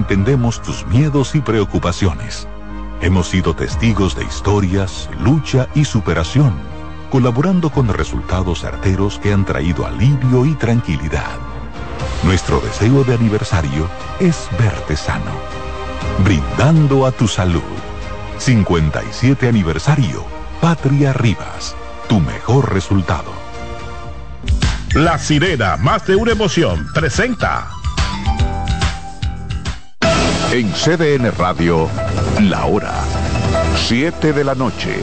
entendemos tus miedos y preocupaciones. Hemos sido testigos de historias, lucha y superación, colaborando con resultados certeros que han traído alivio y tranquilidad. Nuestro deseo de aniversario es verte sano, brindando a tu salud. 57 aniversario, Patria Rivas, tu mejor resultado. La sirena, más de una emoción, presenta. En CDN Radio, la hora 7 de la noche.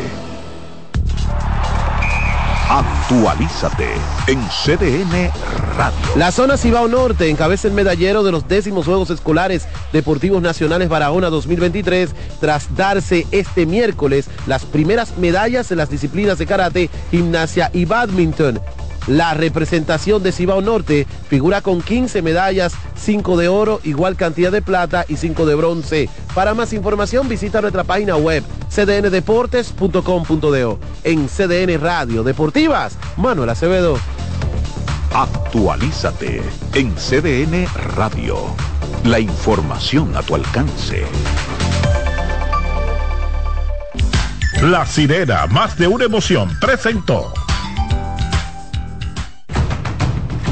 Actualízate en CDN Radio. La zona Cibao Norte encabeza el medallero de los décimos Juegos Escolares Deportivos Nacionales Barahona 2023 tras darse este miércoles las primeras medallas en las disciplinas de karate, gimnasia y badminton. La representación de Cibao Norte figura con 15 medallas, 5 de oro, igual cantidad de plata y 5 de bronce. Para más información visita nuestra página web cdndeportes.com.do. En CDN Radio Deportivas, Manuel Acevedo. Actualízate en CDN Radio. La información a tu alcance. La sirena, más de una emoción, presentó.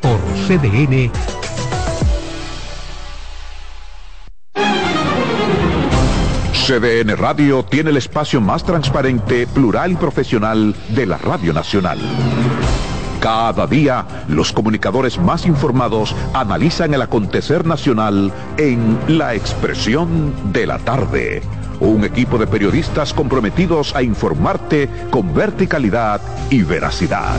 Por CDN. CDN Radio tiene el espacio más transparente, plural y profesional de la Radio Nacional. Cada día, los comunicadores más informados analizan el acontecer nacional en La Expresión de la Tarde. Un equipo de periodistas comprometidos a informarte con verticalidad y veracidad.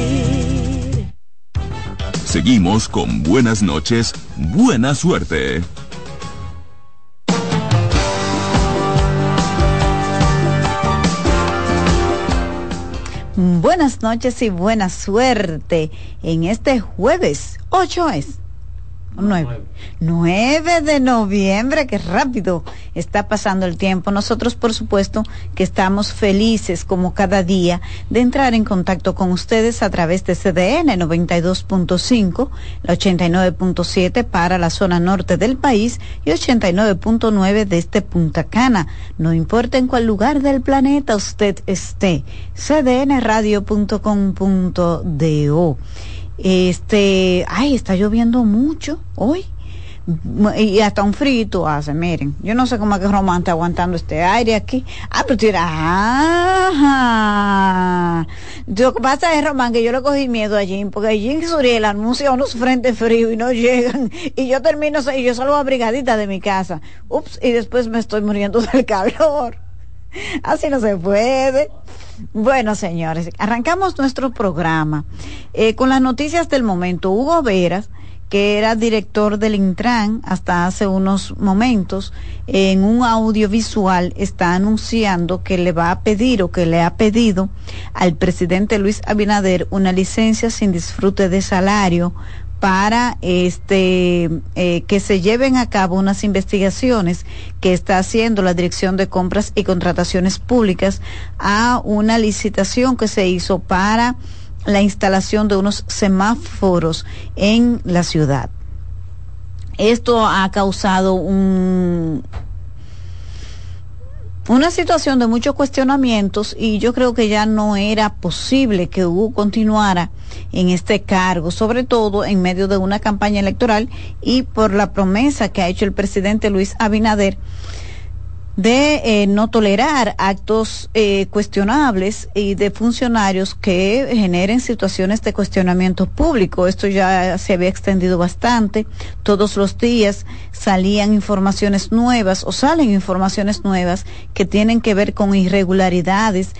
Seguimos con buenas noches, buena suerte. Buenas noches y buena suerte en este jueves 8 es 9. 9 de noviembre, qué rápido está pasando el tiempo. Nosotros, por supuesto, que estamos felices como cada día de entrar en contacto con ustedes a través de CDN 92.5, la 89.7 para la zona norte del país y 89.9 desde Punta Cana. No importa en cuál lugar del planeta usted esté, cdnradio.com.do. Este, ay, está lloviendo mucho hoy. Y hasta un frito hace, miren. Yo no sé cómo es que Román está aguantando este aire aquí. Ah, pero tira. Ajá. Lo que pasa es, Román, que yo le cogí miedo a Jim, porque Jim Suriel anuncia unos frentes fríos y no llegan. Y yo termino, y yo salgo abrigadita de mi casa. Ups, y después me estoy muriendo del calor. Así no se puede. Bueno, señores, arrancamos nuestro programa eh, con las noticias del momento. Hugo Veras, que era director del Intran hasta hace unos momentos, en un audiovisual está anunciando que le va a pedir o que le ha pedido al presidente Luis Abinader una licencia sin disfrute de salario para este eh, que se lleven a cabo unas investigaciones que está haciendo la Dirección de Compras y Contrataciones Públicas a una licitación que se hizo para la instalación de unos semáforos en la ciudad. Esto ha causado un, una situación de muchos cuestionamientos y yo creo que ya no era posible que Hugo continuara en este cargo, sobre todo en medio de una campaña electoral y por la promesa que ha hecho el presidente Luis Abinader de eh, no tolerar actos eh, cuestionables y de funcionarios que generen situaciones de cuestionamiento público. Esto ya se había extendido bastante. Todos los días salían informaciones nuevas o salen informaciones nuevas que tienen que ver con irregularidades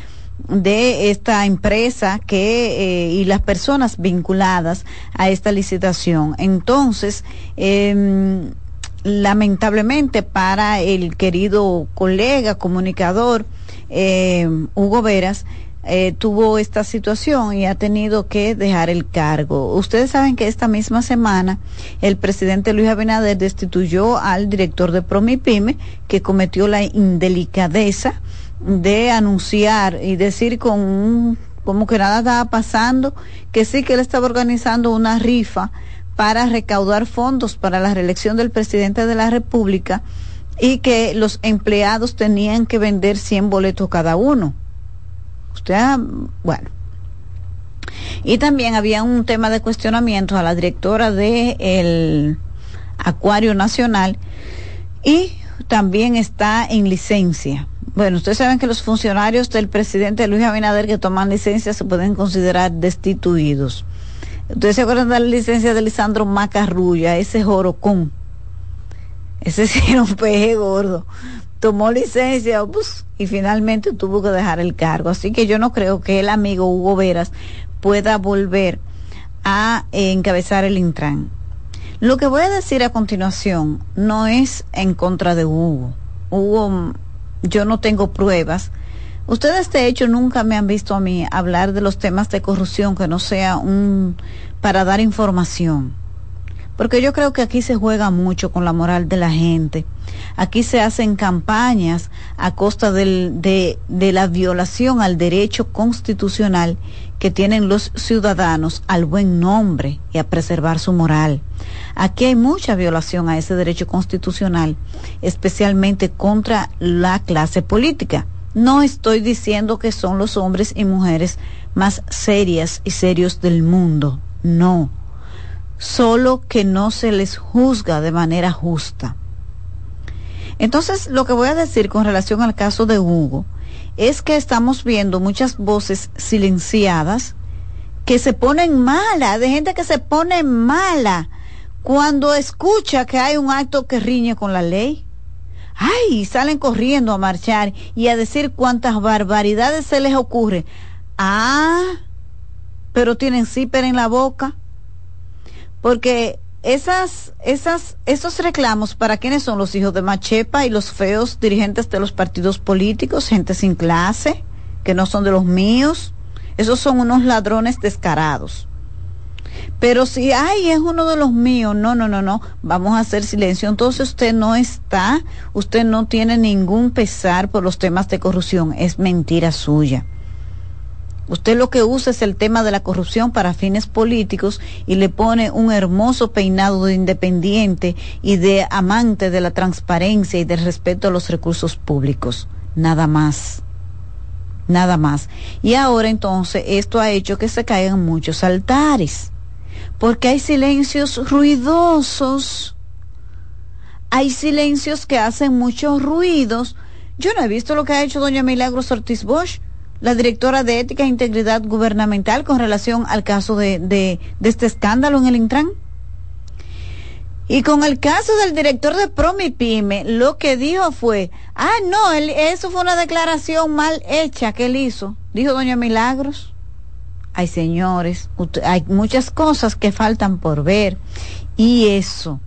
de esta empresa que eh, y las personas vinculadas a esta licitación. Entonces, eh, lamentablemente para el querido colega comunicador eh, Hugo Veras, eh, tuvo esta situación y ha tenido que dejar el cargo. Ustedes saben que esta misma semana el presidente Luis Abinader destituyó al director de Promipyme que cometió la indelicadeza de anunciar y decir con un, como que nada estaba pasando, que sí que él estaba organizando una rifa para recaudar fondos para la reelección del presidente de la República y que los empleados tenían que vender 100 boletos cada uno. Usted, bueno. Y también había un tema de cuestionamiento a la directora del el Acuario Nacional y también está en licencia. Bueno, ustedes saben que los funcionarios del presidente Luis Abinader que toman licencia se pueden considerar destituidos. Ustedes se acuerdan de la licencia de Lisandro Macarrulla, ese jorocón. Ese era un peje gordo. Tomó licencia pues, y finalmente tuvo que dejar el cargo. Así que yo no creo que el amigo Hugo Veras pueda volver a encabezar el Intran. Lo que voy a decir a continuación no es en contra de Hugo. Hugo, yo no tengo pruebas. Ustedes de hecho nunca me han visto a mí hablar de los temas de corrupción que no sea un para dar información. Porque yo creo que aquí se juega mucho con la moral de la gente. Aquí se hacen campañas a costa del, de, de la violación al derecho constitucional que tienen los ciudadanos al buen nombre y a preservar su moral. Aquí hay mucha violación a ese derecho constitucional, especialmente contra la clase política. No estoy diciendo que son los hombres y mujeres más serias y serios del mundo, no. Solo que no se les juzga de manera justa. Entonces, lo que voy a decir con relación al caso de Hugo es que estamos viendo muchas voces silenciadas que se ponen mala, de gente que se pone mala cuando escucha que hay un acto que riñe con la ley. Ay, salen corriendo a marchar y a decir cuántas barbaridades se les ocurre. Ah, pero tienen zíper en la boca. Porque esas, esas, esos reclamos para quienes son los hijos de Machepa y los feos dirigentes de los partidos políticos, gente sin clase, que no son de los míos, esos son unos ladrones descarados. Pero si, ay, es uno de los míos, no, no, no, no, vamos a hacer silencio. Entonces usted no está, usted no tiene ningún pesar por los temas de corrupción, es mentira suya. Usted lo que usa es el tema de la corrupción para fines políticos y le pone un hermoso peinado de independiente y de amante de la transparencia y del respeto a los recursos públicos. Nada más. Nada más. Y ahora entonces esto ha hecho que se caigan muchos altares. Porque hay silencios ruidosos. Hay silencios que hacen muchos ruidos. Yo no he visto lo que ha hecho doña Milagros Ortiz Bosch la directora de Ética e Integridad Gubernamental con relación al caso de, de, este escándalo en el Intran. Y con el caso del director de Promipyme, lo que dijo fue, ah, no, eso fue una declaración mal hecha que él hizo, dijo doña Milagros. Ay, señores, hay muchas cosas que faltan por ver. Y eso,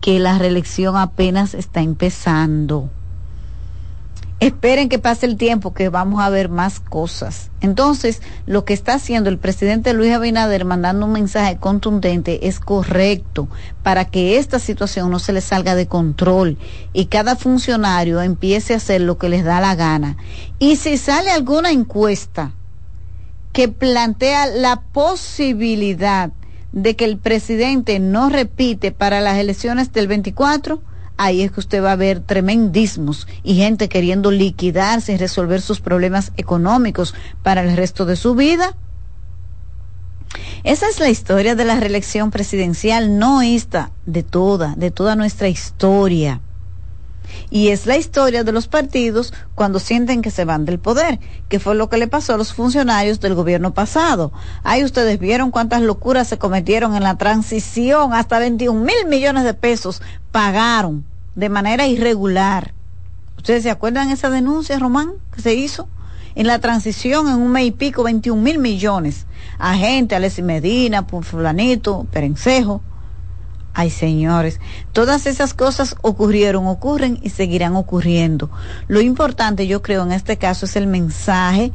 que la reelección apenas está empezando. Esperen que pase el tiempo que vamos a ver más cosas. Entonces, lo que está haciendo el presidente Luis Abinader mandando un mensaje contundente es correcto para que esta situación no se le salga de control y cada funcionario empiece a hacer lo que les da la gana. Y si sale alguna encuesta que plantea la posibilidad de que el presidente no repite para las elecciones del 24, ahí es que usted va a ver tremendismos y gente queriendo liquidarse y resolver sus problemas económicos para el resto de su vida. Esa es la historia de la reelección presidencial, no esta, de toda, de toda nuestra historia. Y es la historia de los partidos cuando sienten que se van del poder, que fue lo que le pasó a los funcionarios del gobierno pasado. Ahí ustedes vieron cuántas locuras se cometieron en la transición, hasta 21 mil millones de pesos pagaron de manera irregular. ¿Ustedes se acuerdan esa denuncia, Román, que se hizo? En la transición, en un mes y pico, 21 mil millones. A gente, Alessi Medina, Fulanito, Perencejo, Ay, señores, todas esas cosas ocurrieron, ocurren y seguirán ocurriendo. Lo importante, yo creo, en este caso es el mensaje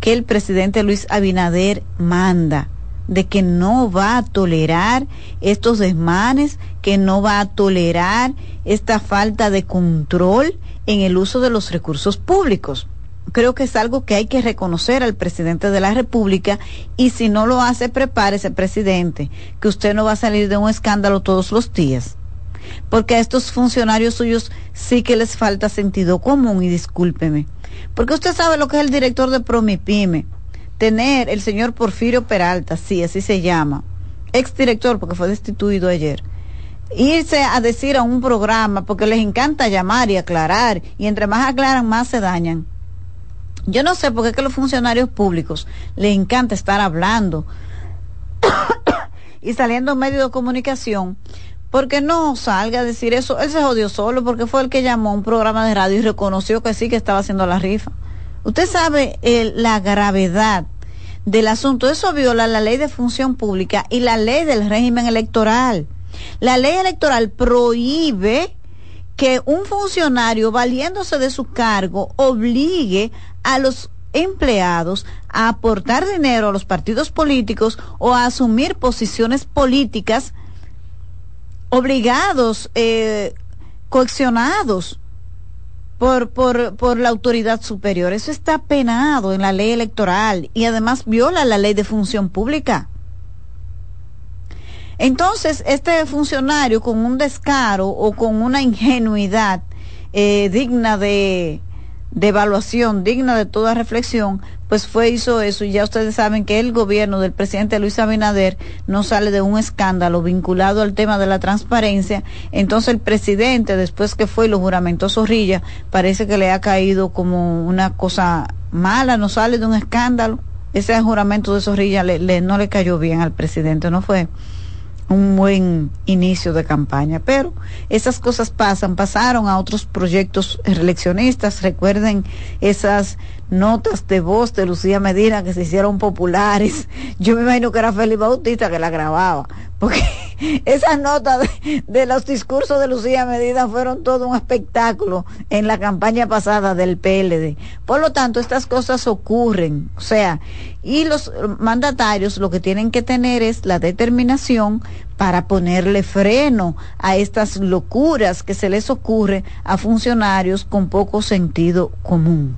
que el presidente Luis Abinader manda de que no va a tolerar estos desmanes, que no va a tolerar esta falta de control en el uso de los recursos públicos creo que es algo que hay que reconocer al presidente de la República y si no lo hace, prepárese, presidente, que usted no va a salir de un escándalo todos los días. Porque a estos funcionarios suyos sí que les falta sentido común y discúlpeme. Porque usted sabe lo que es el director de Promipyme. Tener el señor Porfirio Peralta, sí, así se llama, exdirector porque fue destituido ayer, irse a decir a un programa porque les encanta llamar y aclarar y entre más aclaran más se dañan. Yo no sé por qué que los funcionarios públicos les encanta estar hablando y saliendo en medios de comunicación porque no salga a decir eso. Él se jodió solo porque fue el que llamó a un programa de radio y reconoció que sí que estaba haciendo la rifa. Usted sabe eh, la gravedad del asunto. Eso viola la ley de función pública y la ley del régimen electoral. La ley electoral prohíbe que un funcionario, valiéndose de su cargo, obligue a los empleados a aportar dinero a los partidos políticos o a asumir posiciones políticas obligados, eh, coaccionados por, por, por la autoridad superior. Eso está penado en la ley electoral y además viola la ley de función pública. Entonces, este funcionario con un descaro o con una ingenuidad eh, digna de, de evaluación, digna de toda reflexión, pues fue, hizo eso y ya ustedes saben que el gobierno del presidente Luis Abinader no sale de un escándalo vinculado al tema de la transparencia. Entonces el presidente, después que fue y lo juramentó Zorrilla, parece que le ha caído como una cosa mala, no sale de un escándalo. Ese juramento de Zorrilla le, no le cayó bien al presidente, no fue un buen inicio de campaña, pero esas cosas pasan, pasaron a otros proyectos reeleccionistas, recuerden esas notas de voz de Lucía Medina que se hicieron populares, yo me imagino que era Félix Bautista que la grababa, porque esas notas de, los discursos de Lucía Medina fueron todo un espectáculo en la campaña pasada del PLD. Por lo tanto, estas cosas ocurren, o sea, y los mandatarios lo que tienen que tener es la determinación para ponerle freno a estas locuras que se les ocurre a funcionarios con poco sentido común.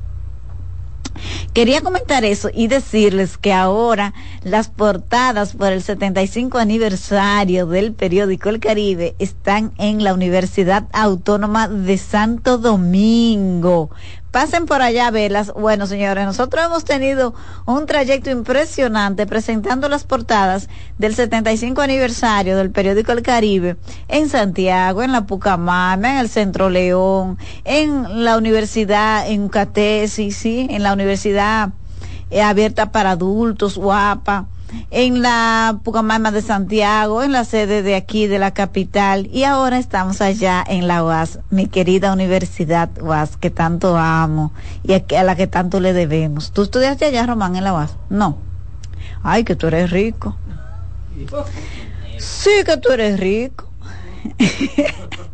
Quería comentar eso y decirles que ahora las portadas por el 75 aniversario del periódico El Caribe están en la Universidad Autónoma de Santo Domingo pasen por allá a verlas. Bueno, señores, nosotros hemos tenido un trayecto impresionante presentando las portadas del 75 aniversario del periódico El Caribe en Santiago, en la Pucamama, en el Centro León, en la universidad, en Catesi, sí, en la universidad eh, abierta para adultos, guapa en la Pucamama de Santiago, en la sede de aquí de la capital y ahora estamos allá en la UAS, mi querida Universidad UAS que tanto amo y a, la que tanto le debemos. ¿Tú estudiaste allá, Román, en la UAS? No. Ay, que tú eres rico. Sí, que tú eres rico.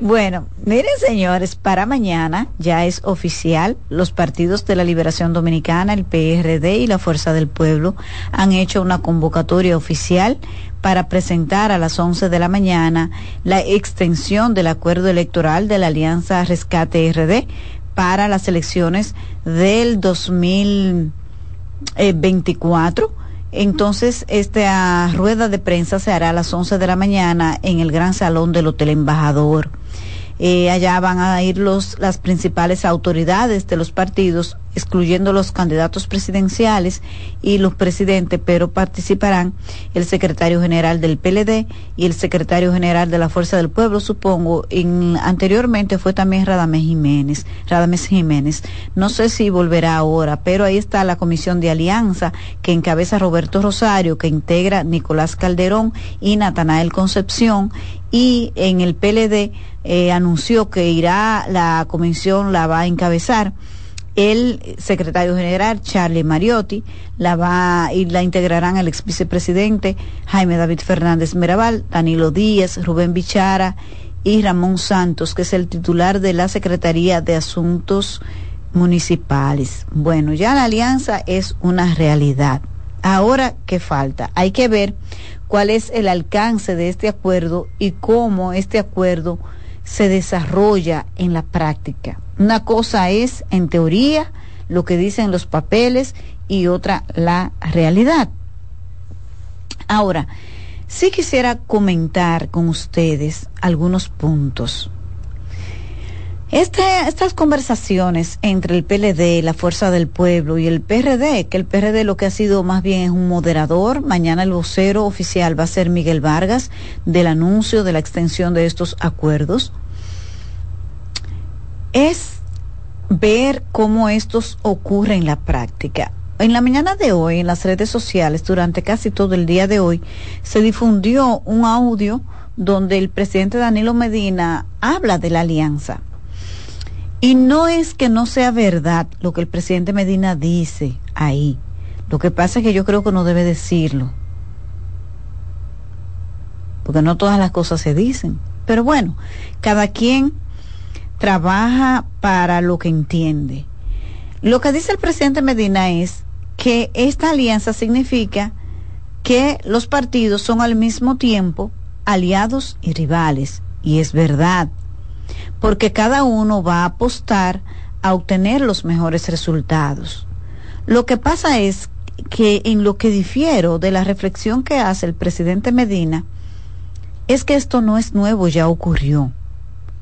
Bueno, miren señores, para mañana ya es oficial, los partidos de la Liberación Dominicana, el PRD y la Fuerza del Pueblo han hecho una convocatoria oficial para presentar a las 11 de la mañana la extensión del acuerdo electoral de la Alianza Rescate RD para las elecciones del 2024 entonces, esta rueda de prensa se hará a las 11 de la mañana en el gran salón del Hotel Embajador. Eh, allá van a ir los, las principales autoridades de los partidos, excluyendo los candidatos presidenciales y los presidentes, pero participarán el secretario general del PLD y el secretario general de la Fuerza del Pueblo, supongo. En, anteriormente fue también Radamés Jiménez. Radamés Jiménez. No sé si volverá ahora, pero ahí está la comisión de alianza que encabeza Roberto Rosario, que integra Nicolás Calderón y Natanael Concepción y en el PLD eh, anunció que irá, la comisión la va a encabezar el secretario general Charlie Mariotti, la va y la integrarán el ex vicepresidente Jaime David Fernández Mirabal, Danilo Díaz, Rubén Bichara y Ramón Santos, que es el titular de la Secretaría de Asuntos Municipales. Bueno, ya la alianza es una realidad. Ahora, ¿qué falta? Hay que ver cuál es el alcance de este acuerdo y cómo este acuerdo se desarrolla en la práctica. Una cosa es, en teoría, lo que dicen los papeles y otra la realidad. Ahora, sí quisiera comentar con ustedes algunos puntos. Este, estas conversaciones entre el PLD, la Fuerza del Pueblo y el PRD, que el PRD lo que ha sido más bien es un moderador, mañana el vocero oficial va a ser Miguel Vargas del anuncio de la extensión de estos acuerdos, es ver cómo estos ocurren en la práctica. En la mañana de hoy, en las redes sociales, durante casi todo el día de hoy, se difundió un audio donde el presidente Danilo Medina habla de la alianza y no es que no sea verdad lo que el presidente Medina dice ahí. Lo que pasa es que yo creo que no debe decirlo. Porque no todas las cosas se dicen. Pero bueno, cada quien trabaja para lo que entiende. Lo que dice el presidente Medina es que esta alianza significa que los partidos son al mismo tiempo aliados y rivales. Y es verdad porque cada uno va a apostar a obtener los mejores resultados. Lo que pasa es que en lo que difiero de la reflexión que hace el presidente Medina, es que esto no es nuevo, ya ocurrió.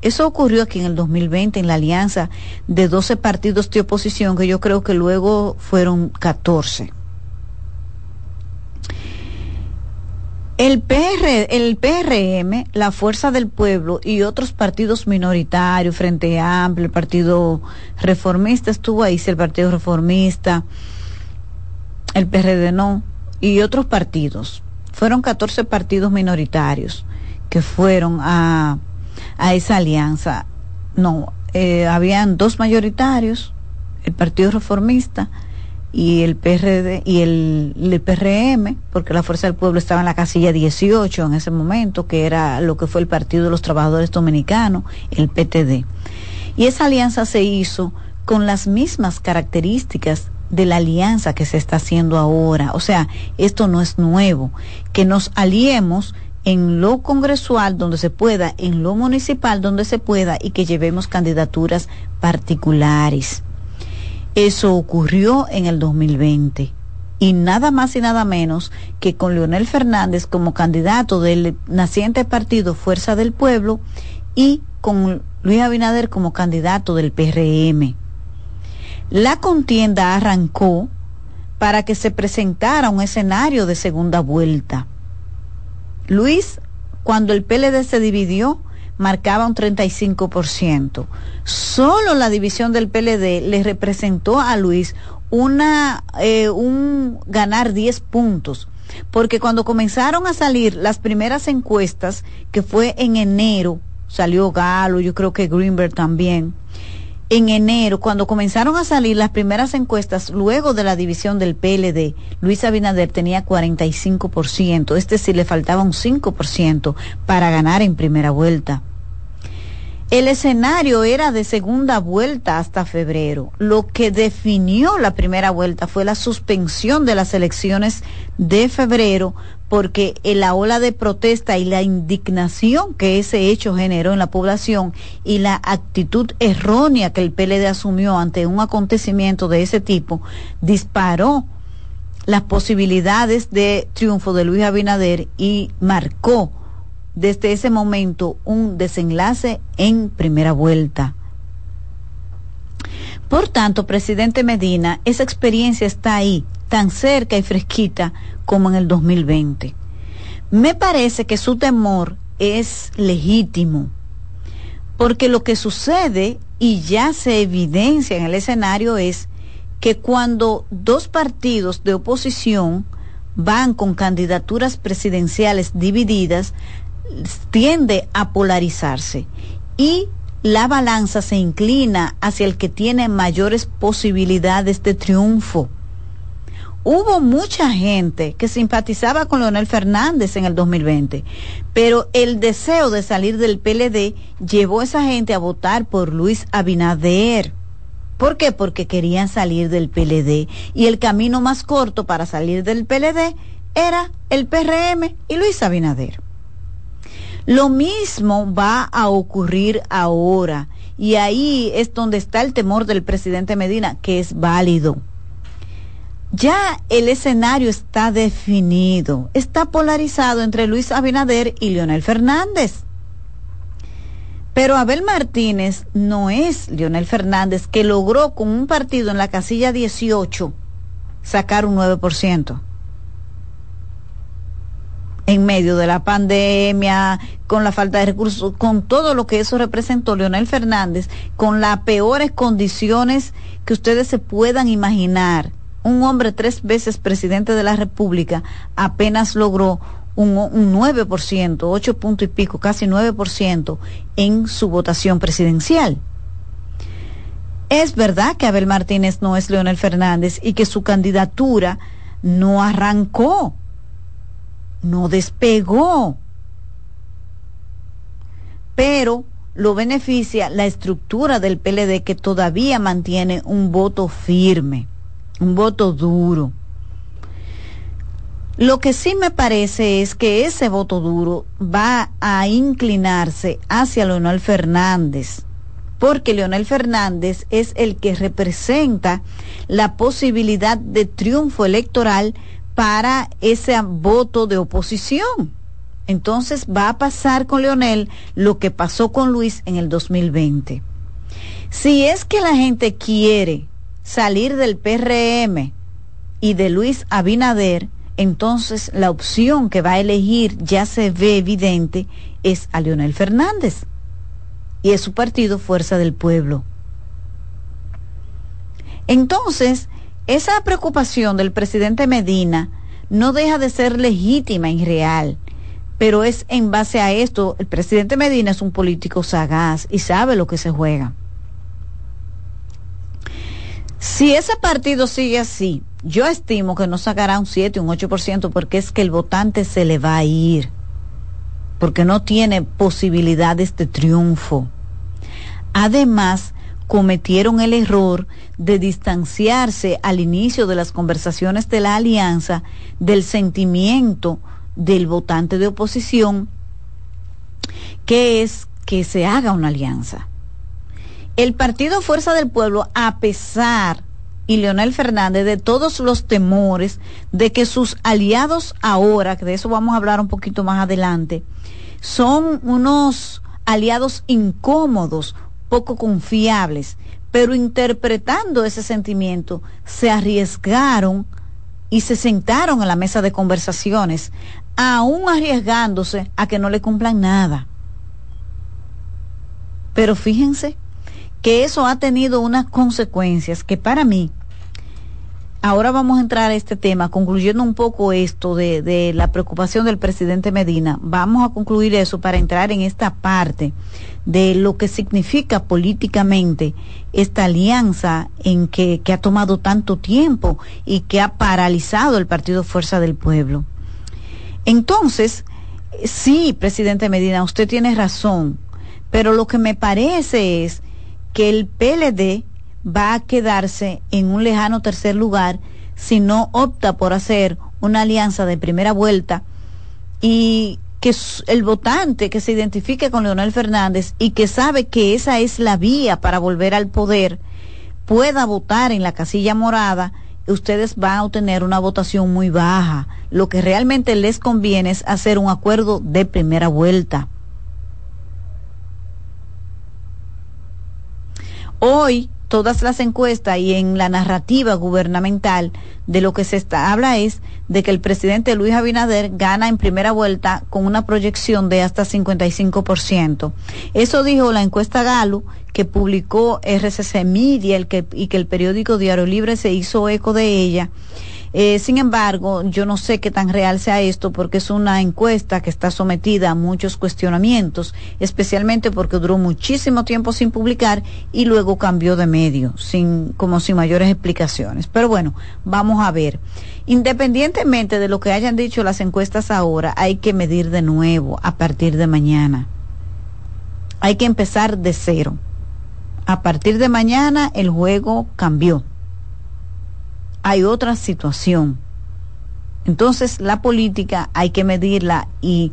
Eso ocurrió aquí en el 2020 en la alianza de 12 partidos de oposición, que yo creo que luego fueron 14. El, PR, el PRM, la Fuerza del Pueblo y otros partidos minoritarios, Frente Amplio, el Partido Reformista estuvo ahí, el Partido Reformista, el PRD no, y otros partidos. Fueron 14 partidos minoritarios que fueron a, a esa alianza. No, eh, habían dos mayoritarios, el Partido Reformista, y el PRD y el, PRM, porque la Fuerza del Pueblo estaba en la casilla 18 en ese momento, que era lo que fue el Partido de los Trabajadores Dominicanos, el PTD. Y esa alianza se hizo con las mismas características de la alianza que se está haciendo ahora. O sea, esto no es nuevo. Que nos aliemos en lo congresual donde se pueda, en lo municipal donde se pueda y que llevemos candidaturas particulares. Eso ocurrió en el 2020 y nada más y nada menos que con Leonel Fernández como candidato del naciente partido Fuerza del Pueblo y con Luis Abinader como candidato del PRM. La contienda arrancó para que se presentara un escenario de segunda vuelta. Luis, cuando el PLD se dividió, marcaba un 35%. Solo la división del PLD le representó a Luis una, eh, un ganar 10 puntos. Porque cuando comenzaron a salir las primeras encuestas, que fue en enero, salió Galo, yo creo que Greenberg también, en enero, cuando comenzaron a salir las primeras encuestas, luego de la división del PLD, Luis Abinader tenía 45%, este sí le faltaba un 5% para ganar en primera vuelta. El escenario era de segunda vuelta hasta febrero. Lo que definió la primera vuelta fue la suspensión de las elecciones de febrero porque la ola de protesta y la indignación que ese hecho generó en la población y la actitud errónea que el PLD asumió ante un acontecimiento de ese tipo disparó las posibilidades de triunfo de Luis Abinader y marcó desde ese momento un desenlace en primera vuelta. Por tanto, presidente Medina, esa experiencia está ahí, tan cerca y fresquita como en el 2020. Me parece que su temor es legítimo, porque lo que sucede y ya se evidencia en el escenario es que cuando dos partidos de oposición van con candidaturas presidenciales divididas, tiende a polarizarse y la balanza se inclina hacia el que tiene mayores posibilidades de triunfo. Hubo mucha gente que simpatizaba con Leonel Fernández en el 2020, pero el deseo de salir del PLD llevó a esa gente a votar por Luis Abinader. ¿Por qué? Porque querían salir del PLD y el camino más corto para salir del PLD era el PRM y Luis Abinader. Lo mismo va a ocurrir ahora y ahí es donde está el temor del presidente Medina, que es válido. Ya el escenario está definido, está polarizado entre Luis Abinader y Leonel Fernández. Pero Abel Martínez no es Leonel Fernández que logró con un partido en la casilla 18 sacar un 9%. En medio de la pandemia, con la falta de recursos, con todo lo que eso representó Leonel Fernández, con las peores condiciones que ustedes se puedan imaginar. Un hombre tres veces presidente de la República apenas logró un, un 9%, 8 puntos y pico, casi 9% en su votación presidencial. Es verdad que Abel Martínez no es Leonel Fernández y que su candidatura no arrancó, no despegó, pero lo beneficia la estructura del PLD que todavía mantiene un voto firme, un voto duro. Lo que sí me parece es que ese voto duro va a inclinarse hacia Leonel Fernández, porque Leonel Fernández es el que representa la posibilidad de triunfo electoral para ese voto de oposición. Entonces va a pasar con Leonel lo que pasó con Luis en el 2020. Si es que la gente quiere salir del PRM y de Luis Abinader, entonces la opción que va a elegir ya se ve evidente es a Leonel Fernández y es su partido Fuerza del Pueblo. Entonces, esa preocupación del presidente Medina no deja de ser legítima y real, pero es en base a esto, el presidente Medina es un político sagaz y sabe lo que se juega. Si ese partido sigue así, yo estimo que no sacará un 7, un 8%, porque es que el votante se le va a ir, porque no tiene posibilidades de triunfo. Además, cometieron el error de distanciarse al inicio de las conversaciones de la alianza del sentimiento del votante de oposición, que es que se haga una alianza. El Partido Fuerza del Pueblo, a pesar y Leonel Fernández de todos los temores de que sus aliados ahora, que de eso vamos a hablar un poquito más adelante, son unos aliados incómodos, poco confiables, pero interpretando ese sentimiento, se arriesgaron y se sentaron a la mesa de conversaciones, aún arriesgándose a que no le cumplan nada. Pero fíjense, que eso ha tenido unas consecuencias que para mí, ahora vamos a entrar a este tema, concluyendo un poco esto de, la preocupación del presidente Medina, vamos a concluir eso para entrar en esta parte de lo que significa políticamente esta alianza en que, que ha tomado tanto tiempo y que ha paralizado el Partido Fuerza del Pueblo. Entonces, sí, presidente Medina, usted tiene razón, pero lo que me parece es que el PLD va a quedarse en un lejano tercer lugar si no opta por hacer una alianza de primera vuelta y que el votante que se identifique con Leonel Fernández y que sabe que esa es la vía para volver al poder pueda votar en la casilla morada, ustedes van a obtener una votación muy baja. Lo que realmente les conviene es hacer un acuerdo de primera vuelta. Hoy todas las encuestas y en la narrativa gubernamental de lo que se está, habla es de que el presidente Luis Abinader gana en primera vuelta con una proyección de hasta 55%. Eso dijo la encuesta Galo que publicó RCC Media y que el periódico Diario Libre se hizo eco de ella eh, sin embargo, yo no sé qué tan real sea esto porque es una encuesta que está sometida a muchos cuestionamientos, especialmente porque duró muchísimo tiempo sin publicar y luego cambió de medio, sin, como sin mayores explicaciones. Pero bueno, vamos a ver. Independientemente de lo que hayan dicho las encuestas ahora, hay que medir de nuevo a partir de mañana. Hay que empezar de cero. A partir de mañana el juego cambió hay otra situación. Entonces la política hay que medirla y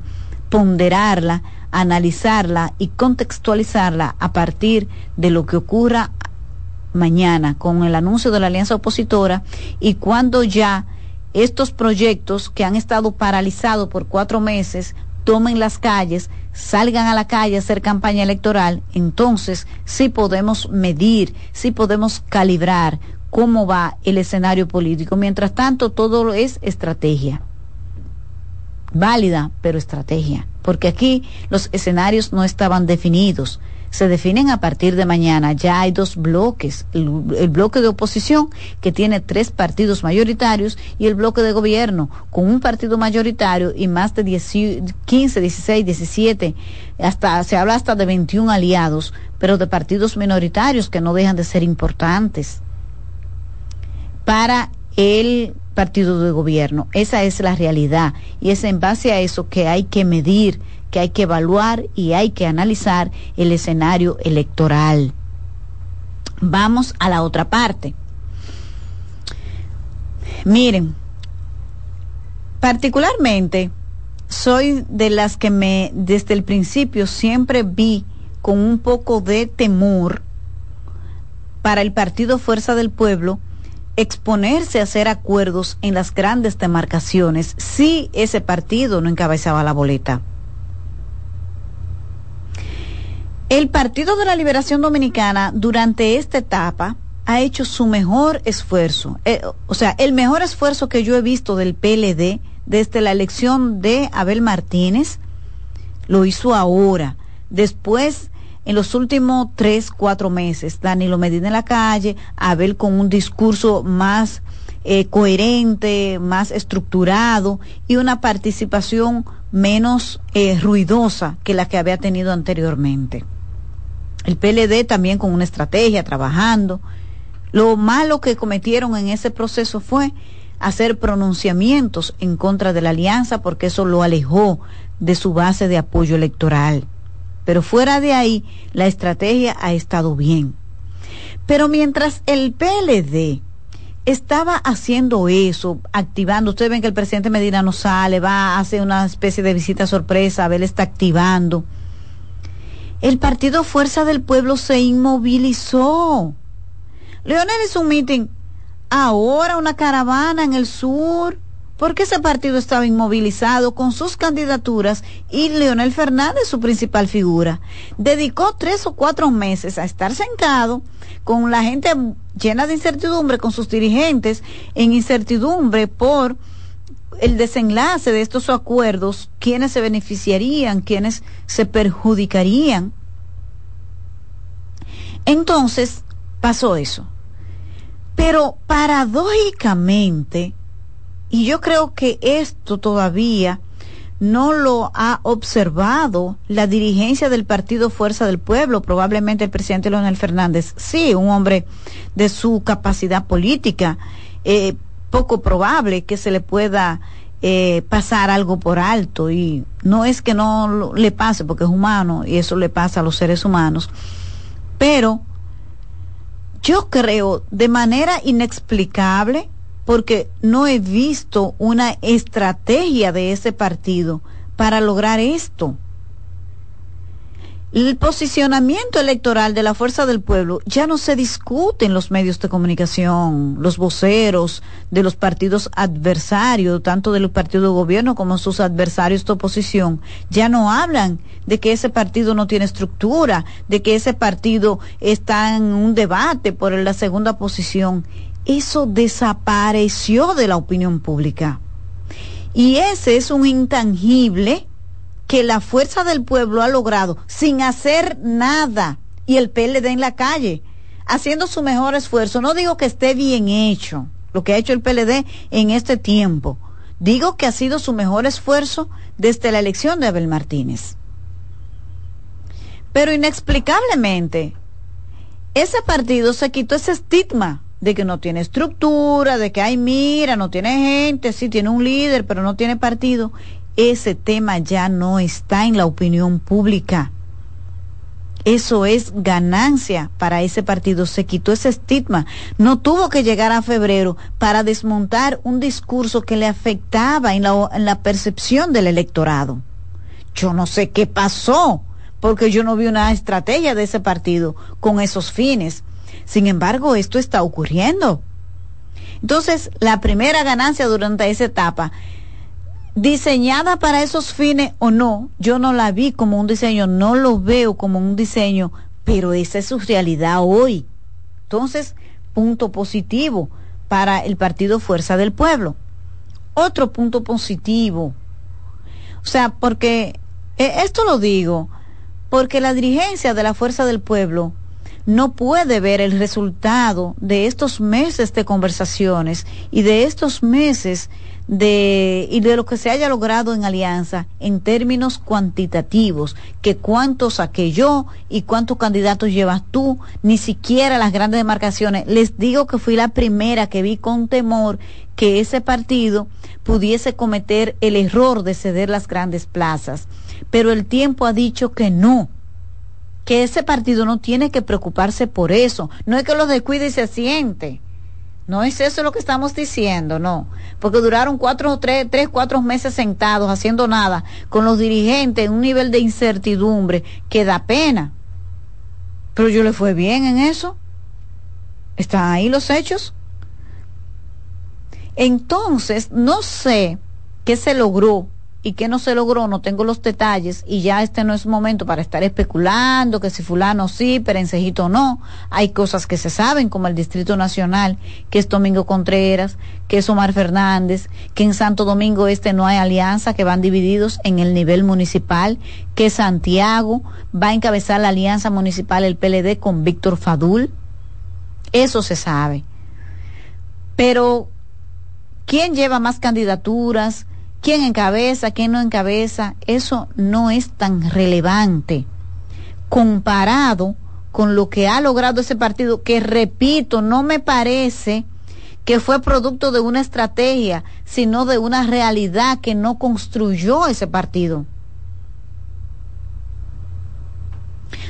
ponderarla, analizarla y contextualizarla a partir de lo que ocurra mañana con el anuncio de la alianza opositora y cuando ya estos proyectos que han estado paralizados por cuatro meses tomen las calles, salgan a la calle a hacer campaña electoral, entonces sí podemos medir, sí podemos calibrar cómo va el escenario político. Mientras tanto, todo es estrategia. Válida, pero estrategia. Porque aquí los escenarios no estaban definidos se definen a partir de mañana. Ya hay dos bloques, el, bloque de oposición que tiene tres partidos mayoritarios y el bloque de gobierno con un partido mayoritario y más de 15, 16, 17, hasta se habla hasta de 21 aliados, pero de partidos minoritarios que no dejan de ser importantes para el partido de gobierno. Esa es la realidad y es en base a eso que hay que medir que hay que evaluar y hay que analizar el escenario electoral. Vamos a la otra parte. Miren, particularmente soy de las que me desde el principio siempre vi con un poco de temor para el partido Fuerza del Pueblo exponerse a hacer acuerdos en las grandes demarcaciones si ese partido no encabezaba la boleta. El Partido de la Liberación Dominicana durante esta etapa ha hecho su mejor esfuerzo, eh, o sea, el mejor esfuerzo que yo he visto del PLD desde la elección de Abel Martínez, lo hizo ahora. Después, en los últimos tres, cuatro meses, Danilo Medina en la calle, Abel con un discurso más eh, coherente, más estructurado y una participación menos eh, ruidosa que la que había tenido anteriormente. El PLD también con una estrategia, trabajando. Lo malo que cometieron en ese proceso fue hacer pronunciamientos en contra de la alianza porque eso lo alejó de su base de apoyo electoral. Pero fuera de ahí, la estrategia ha estado bien. Pero mientras el PLD estaba haciendo eso, activando, ustedes ven que el presidente Medina no sale, va, a hacer una especie de visita sorpresa, Abel está activando el partido Fuerza del Pueblo se inmovilizó. Leonel hizo un meeting, ahora una caravana en el sur, porque ese partido estaba inmovilizado con sus candidaturas y Leonel Fernández, su principal figura, dedicó tres o cuatro meses a estar sentado con la gente llena de incertidumbre, con sus dirigentes en incertidumbre por el desenlace de estos acuerdos, quiénes se beneficiarían, quiénes se perjudicarían. Entonces pasó eso. Pero paradójicamente, y yo creo que esto todavía no lo ha observado la dirigencia del Partido Fuerza del Pueblo, probablemente el presidente Leonel Fernández, sí, un hombre de su capacidad política, eh, poco probable que se le pueda eh, pasar algo por alto. Y no es que no le pase porque es humano y eso le pasa a los seres humanos, pero yo creo de manera inexplicable porque no he visto una estrategia de ese partido para lograr esto. El posicionamiento electoral de la Fuerza del Pueblo ya no se discute en los medios de comunicación. Los voceros de los partidos adversarios, tanto del partido de gobierno como sus adversarios de oposición, ya no hablan de que ese partido no tiene estructura, de que ese partido está en un debate por la segunda posición. Eso desapareció de la opinión pública. Y ese es un intangible que la fuerza del pueblo ha logrado sin hacer nada y el PLD en la calle, haciendo su mejor esfuerzo. No digo que esté bien hecho lo que ha hecho el PLD en este tiempo. Digo que ha sido su mejor esfuerzo desde la elección de Abel Martínez. Pero inexplicablemente, ese partido se quitó ese estigma de que no tiene estructura, de que, ay, mira, no tiene gente, sí tiene un líder, pero no tiene partido ese tema ya no está en la opinión pública. Eso es ganancia para ese partido. Se quitó ese estigma. No tuvo que llegar a febrero para desmontar un discurso que le afectaba en la, en la percepción del electorado. Yo no sé qué pasó, porque yo no vi una estrategia de ese partido con esos fines. Sin embargo, esto está ocurriendo. Entonces, la primera ganancia durante esa etapa diseñada para esos fines o no, yo no la vi como un diseño, no lo veo como un diseño, pero esa es su realidad hoy. Entonces, punto positivo para el partido Fuerza del Pueblo. Otro punto positivo. O sea, porque eh, esto lo digo, porque la dirigencia de la Fuerza del Pueblo no puede ver el resultado de estos meses de conversaciones y de estos meses de y de lo que se haya logrado en alianza en términos cuantitativos, que cuántos saqué yo y cuántos candidatos llevas tú, ni siquiera las grandes demarcaciones. Les digo que fui la primera que vi con temor que ese partido pudiese cometer el error de ceder las grandes plazas. Pero el tiempo ha dicho que no, que ese partido no tiene que preocuparse por eso. No es que lo descuide y se siente. No es eso lo que estamos diciendo, no. Porque duraron cuatro, tres, tres, cuatro meses sentados haciendo nada con los dirigentes en un nivel de incertidumbre que da pena. Pero yo le fue bien en eso. ¿Están ahí los hechos? Entonces, no sé qué se logró y qué no se logró, no tengo los detalles y ya este no es momento para estar especulando que si fulano sí, perencejito no. Hay cosas que se saben como el Distrito Nacional, que es Domingo Contreras, que es Omar Fernández, que en Santo Domingo Este no hay alianza, que van divididos en el nivel municipal, que Santiago va a encabezar la alianza municipal el PLD con Víctor Fadul. Eso se sabe. Pero ¿quién lleva más candidaturas? Quién encabeza, quién no encabeza, eso no es tan relevante comparado con lo que ha logrado ese partido, que repito, no me parece que fue producto de una estrategia, sino de una realidad que no construyó ese partido.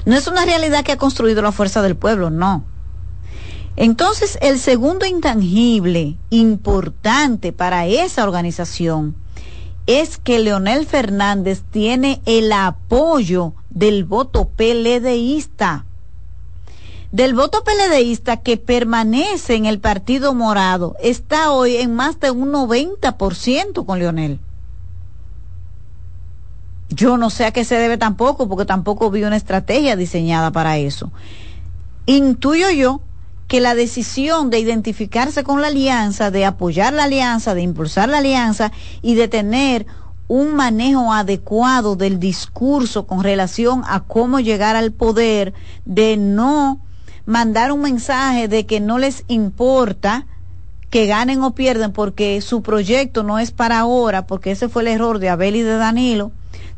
No es una realidad que ha construido la fuerza del pueblo, no. Entonces, el segundo intangible importante para esa organización es que Leonel Fernández tiene el apoyo del voto PLDista. Del voto PLDista que permanece en el Partido Morado, está hoy en más de un 90% con Leonel. Yo no sé a qué se debe tampoco, porque tampoco vi una estrategia diseñada para eso. Intuyo yo que la decisión de identificarse con la alianza, de apoyar la alianza, de impulsar la alianza y de tener un manejo adecuado del discurso con relación a cómo llegar al poder, de no mandar un mensaje de que no les importa que ganen o pierden porque su proyecto no es para ahora, porque ese fue el error de Abel y de Danilo,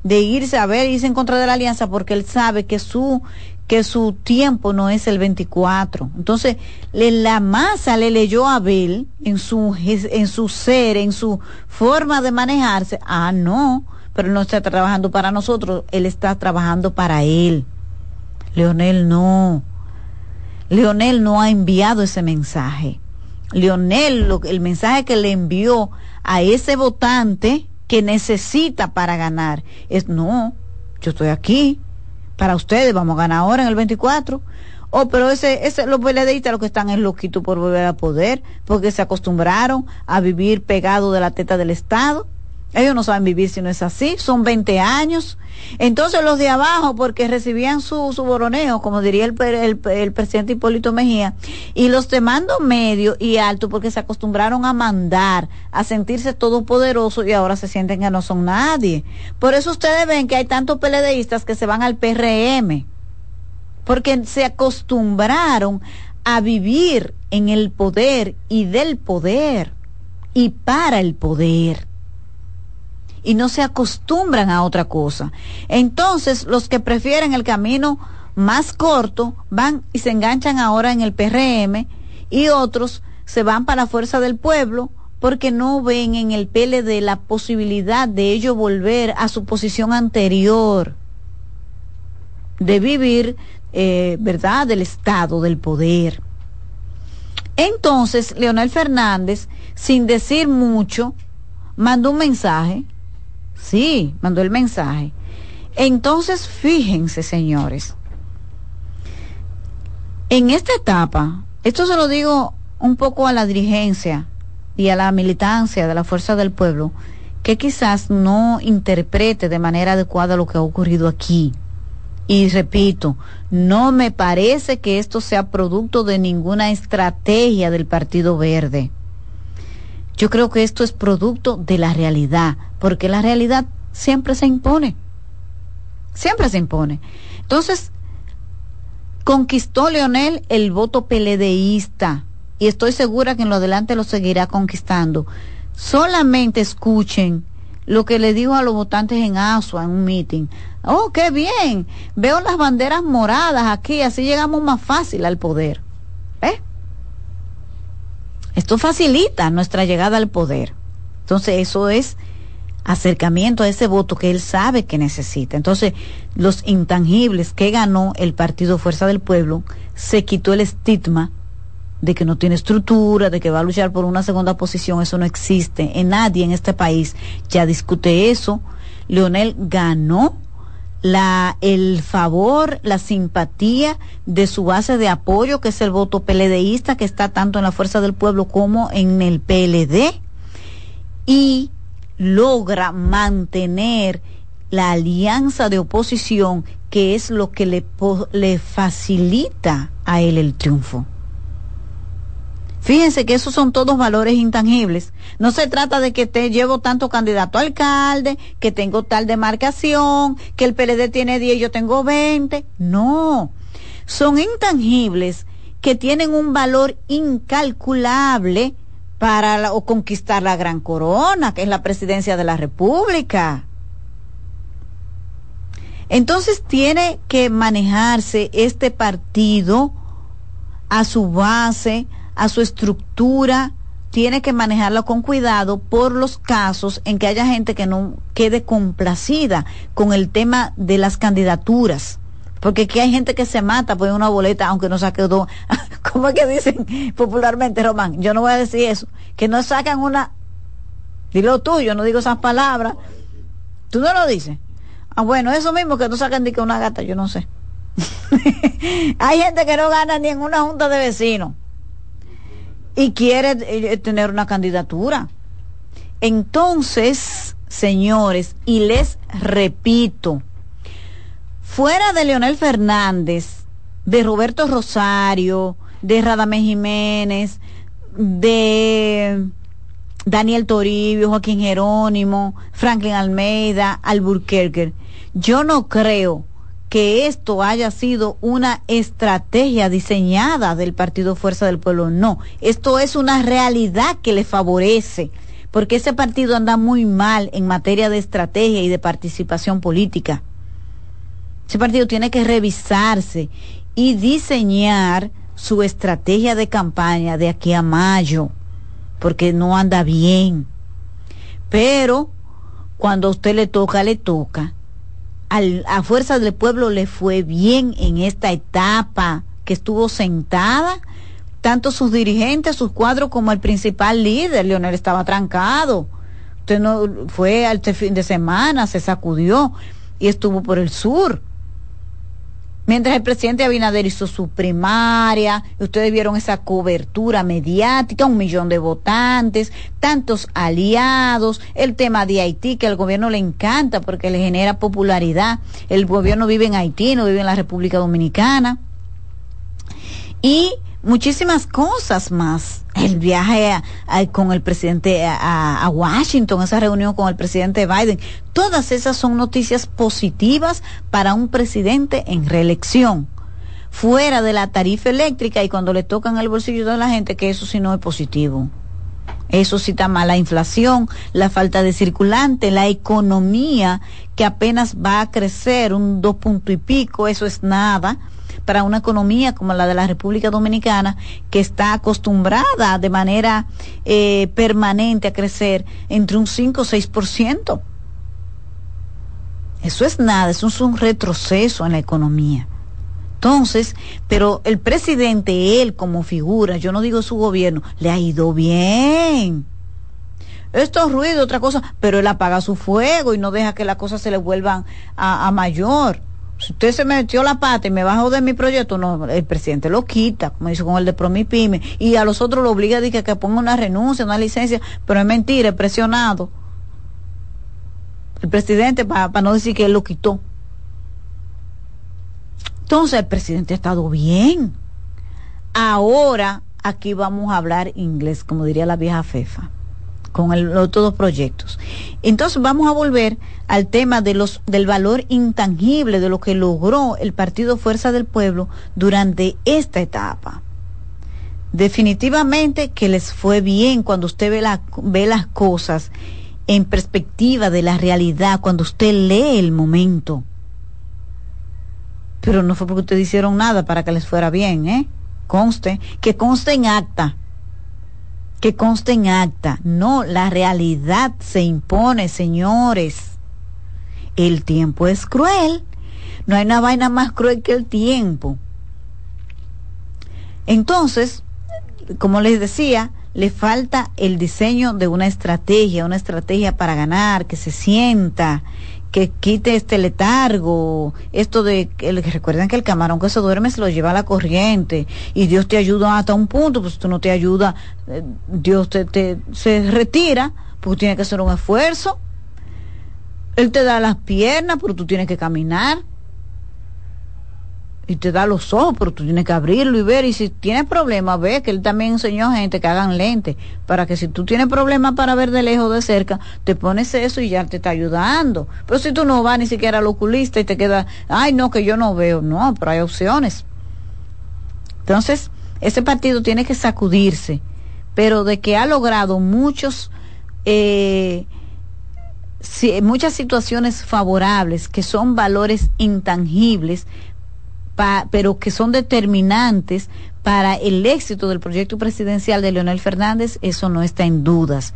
de irse a ver, irse en contra de la alianza porque él sabe que su que su tiempo no es el 24. Entonces, la masa le leyó a Abel en su, en su ser, en su forma de manejarse. Ah, no, pero no está trabajando para nosotros, él está trabajando para él. Leonel no. Leonel no ha enviado ese mensaje. Leonel, lo, el mensaje que le envió a ese votante que necesita para ganar es no, yo estoy aquí, para ustedes, vamos a ganar ahora en el 24. Oh, pero ese, ese, los PLDistas lo que están es loquitos por volver a poder, porque se acostumbraron a vivir pegado de la teta del Estado. Ellos no saben vivir si no es así, son 20 años. Entonces los de abajo, porque recibían su, su boroneo, como diría el, el, presidente Hipólito Mejía, y los de mando medio y alto, porque se acostumbraron a mandar, a sentirse todopoderosos y ahora se sienten que no son nadie. Por eso ustedes ven que hay tantos peledeístas que se van al PRM, porque se acostumbraron a vivir en el poder y del poder y para el poder y no se acostumbran a otra cosa. Entonces, los que prefieren el camino más corto van y se enganchan ahora en el PRM y otros se van para la fuerza del pueblo porque no ven en el PLD la posibilidad de ellos volver a su posición anterior de vivir, eh, ¿verdad?, del Estado, del poder. Entonces, Leonel Fernández, sin decir mucho, mandó un mensaje Sí, mandó el mensaje. Entonces, fíjense, señores, en esta etapa, esto se lo digo un poco a la dirigencia y a la militancia de la Fuerza del Pueblo, que quizás no interprete de manera adecuada lo que ha ocurrido aquí. Y repito, no me parece que esto sea producto de ninguna estrategia del Partido Verde. Yo creo que esto es producto de la realidad, porque la realidad siempre se impone. Siempre se impone. Entonces, conquistó Leonel el voto peledeísta y estoy segura que en lo adelante lo seguirá conquistando. Solamente escuchen lo que le dijo a los votantes en Asua en un meeting. Oh, qué bien. Veo las banderas moradas aquí, así llegamos más fácil al poder. ¿Eh? Esto facilita nuestra llegada al poder. Entonces, eso es acercamiento a ese voto que él sabe que necesita. Entonces, los intangibles que ganó el Partido Fuerza del Pueblo, se quitó el estigma de que no tiene estructura, de que va a luchar por una segunda posición, eso no existe. En nadie en este país ya discute eso. Leonel ganó la, el favor, la simpatía de su base de apoyo, que es el voto PLDista, que está tanto en la Fuerza del Pueblo como en el PLD, y logra mantener la alianza de oposición, que es lo que le, le facilita a él el triunfo. Fíjense que esos son todos valores intangibles. No se trata de que te llevo tanto candidato a alcalde, que tengo tal demarcación, que el PLD tiene 10 y yo tengo 20. No. Son intangibles que tienen un valor incalculable para o conquistar la gran corona, que es la presidencia de la República. Entonces tiene que manejarse este partido a su base, a su estructura, tiene que manejarlo con cuidado por los casos en que haya gente que no quede complacida con el tema de las candidaturas. Porque aquí hay gente que se mata por una boleta, aunque no saque dos. ¿Cómo es que dicen popularmente, Román? Yo no voy a decir eso. Que no sacan una. Dilo tú, yo no digo esas palabras. ¿Tú no lo dices? Ah, bueno, eso mismo que no sacan ni que una gata, yo no sé. hay gente que no gana ni en una junta de vecinos y quiere eh, tener una candidatura. Entonces, señores, y les repito, fuera de Leonel Fernández, de Roberto Rosario, de Radamés Jiménez, de Daniel Toribio, Joaquín Jerónimo, Franklin Almeida, Alburquerque, yo no creo que esto haya sido una estrategia diseñada del Partido Fuerza del Pueblo. No, esto es una realidad que le favorece, porque ese partido anda muy mal en materia de estrategia y de participación política. Ese partido tiene que revisarse y diseñar su estrategia de campaña de aquí a mayo, porque no anda bien. Pero cuando a usted le toca, le toca a Fuerza del Pueblo le fue bien en esta etapa que estuvo sentada, tanto sus dirigentes, sus cuadros, como el principal líder, Leonel estaba trancado. Usted no fue al fin de semana, se sacudió y estuvo por el sur. Mientras el presidente Abinader hizo su primaria, ustedes vieron esa cobertura mediática, un millón de votantes, tantos aliados, el tema de Haití, que al gobierno le encanta porque le genera popularidad. El gobierno vive en Haití, no vive en la República Dominicana. Y muchísimas cosas más. El viaje con el presidente a, Washington, esa reunión con el presidente Biden, todas esas son noticias positivas para un presidente en reelección. Fuera de la tarifa eléctrica y cuando le tocan el bolsillo de la gente, que eso sí no es positivo. Eso sí está mal, la inflación, la falta de circulante, la economía que apenas va a crecer un dos punto y pico, eso es nada para una economía como la de la República Dominicana, que está acostumbrada de manera eh, permanente a crecer entre un 5 o 6%. Eso es nada, eso es un retroceso en la economía. Entonces, pero el presidente, él como figura, yo no digo su gobierno, le ha ido bien. Esto es ruido, otra cosa, pero él apaga su fuego y no deja que las cosas se le vuelvan a mayor si usted se metió la pata y me bajó de mi proyecto, no, el presidente lo quita, como hizo con el de Promipyme, y a los otros lo obliga a que, que ponga una renuncia, una licencia, pero es mentira, es presionado. El presidente, para no decir que él lo quitó. Entonces el presidente ha estado bien. Ahora aquí vamos a hablar inglés, como diría la vieja Fefa, con el, los dos proyectos. Entonces vamos a volver al tema de los, del valor intangible de lo que logró el Partido Fuerza del Pueblo durante esta etapa. Definitivamente que les fue bien cuando usted ve, la, ve las cosas en perspectiva de la realidad, cuando usted lee el momento. Pero no fue porque ustedes hicieron nada para que les fuera bien, ¿eh? conste, que conste en acta, que conste en acta. No, la realidad se impone, señores. El tiempo es cruel. No hay una vaina más cruel que el tiempo. Entonces, como les decía, le falta el diseño de una estrategia, una estrategia para ganar, que se sienta, que quite este letargo, esto de que recuerden que el camarón que se duerme se lo lleva a la corriente y Dios te ayuda hasta un punto, pues tú no te ayuda, eh, Dios te, te se retira, porque tiene que hacer un esfuerzo. Él te da las piernas, pero tú tienes que caminar y te da los ojos, pero tú tienes que abrirlo y ver. Y si tienes problemas, ve que él también enseñó a gente que hagan lentes, para que si tú tienes problemas para ver de lejos o de cerca, te pones eso y ya te está ayudando. Pero si tú no vas ni siquiera al oculista y te queda, ay, no, que yo no veo, no, pero hay opciones. Entonces, ese partido tiene que sacudirse, pero de que ha logrado muchos, eh, muchas situaciones favorables que son valores intangibles pero que son determinantes para el éxito del proyecto presidencial de Leonel Fernández, eso no está en dudas.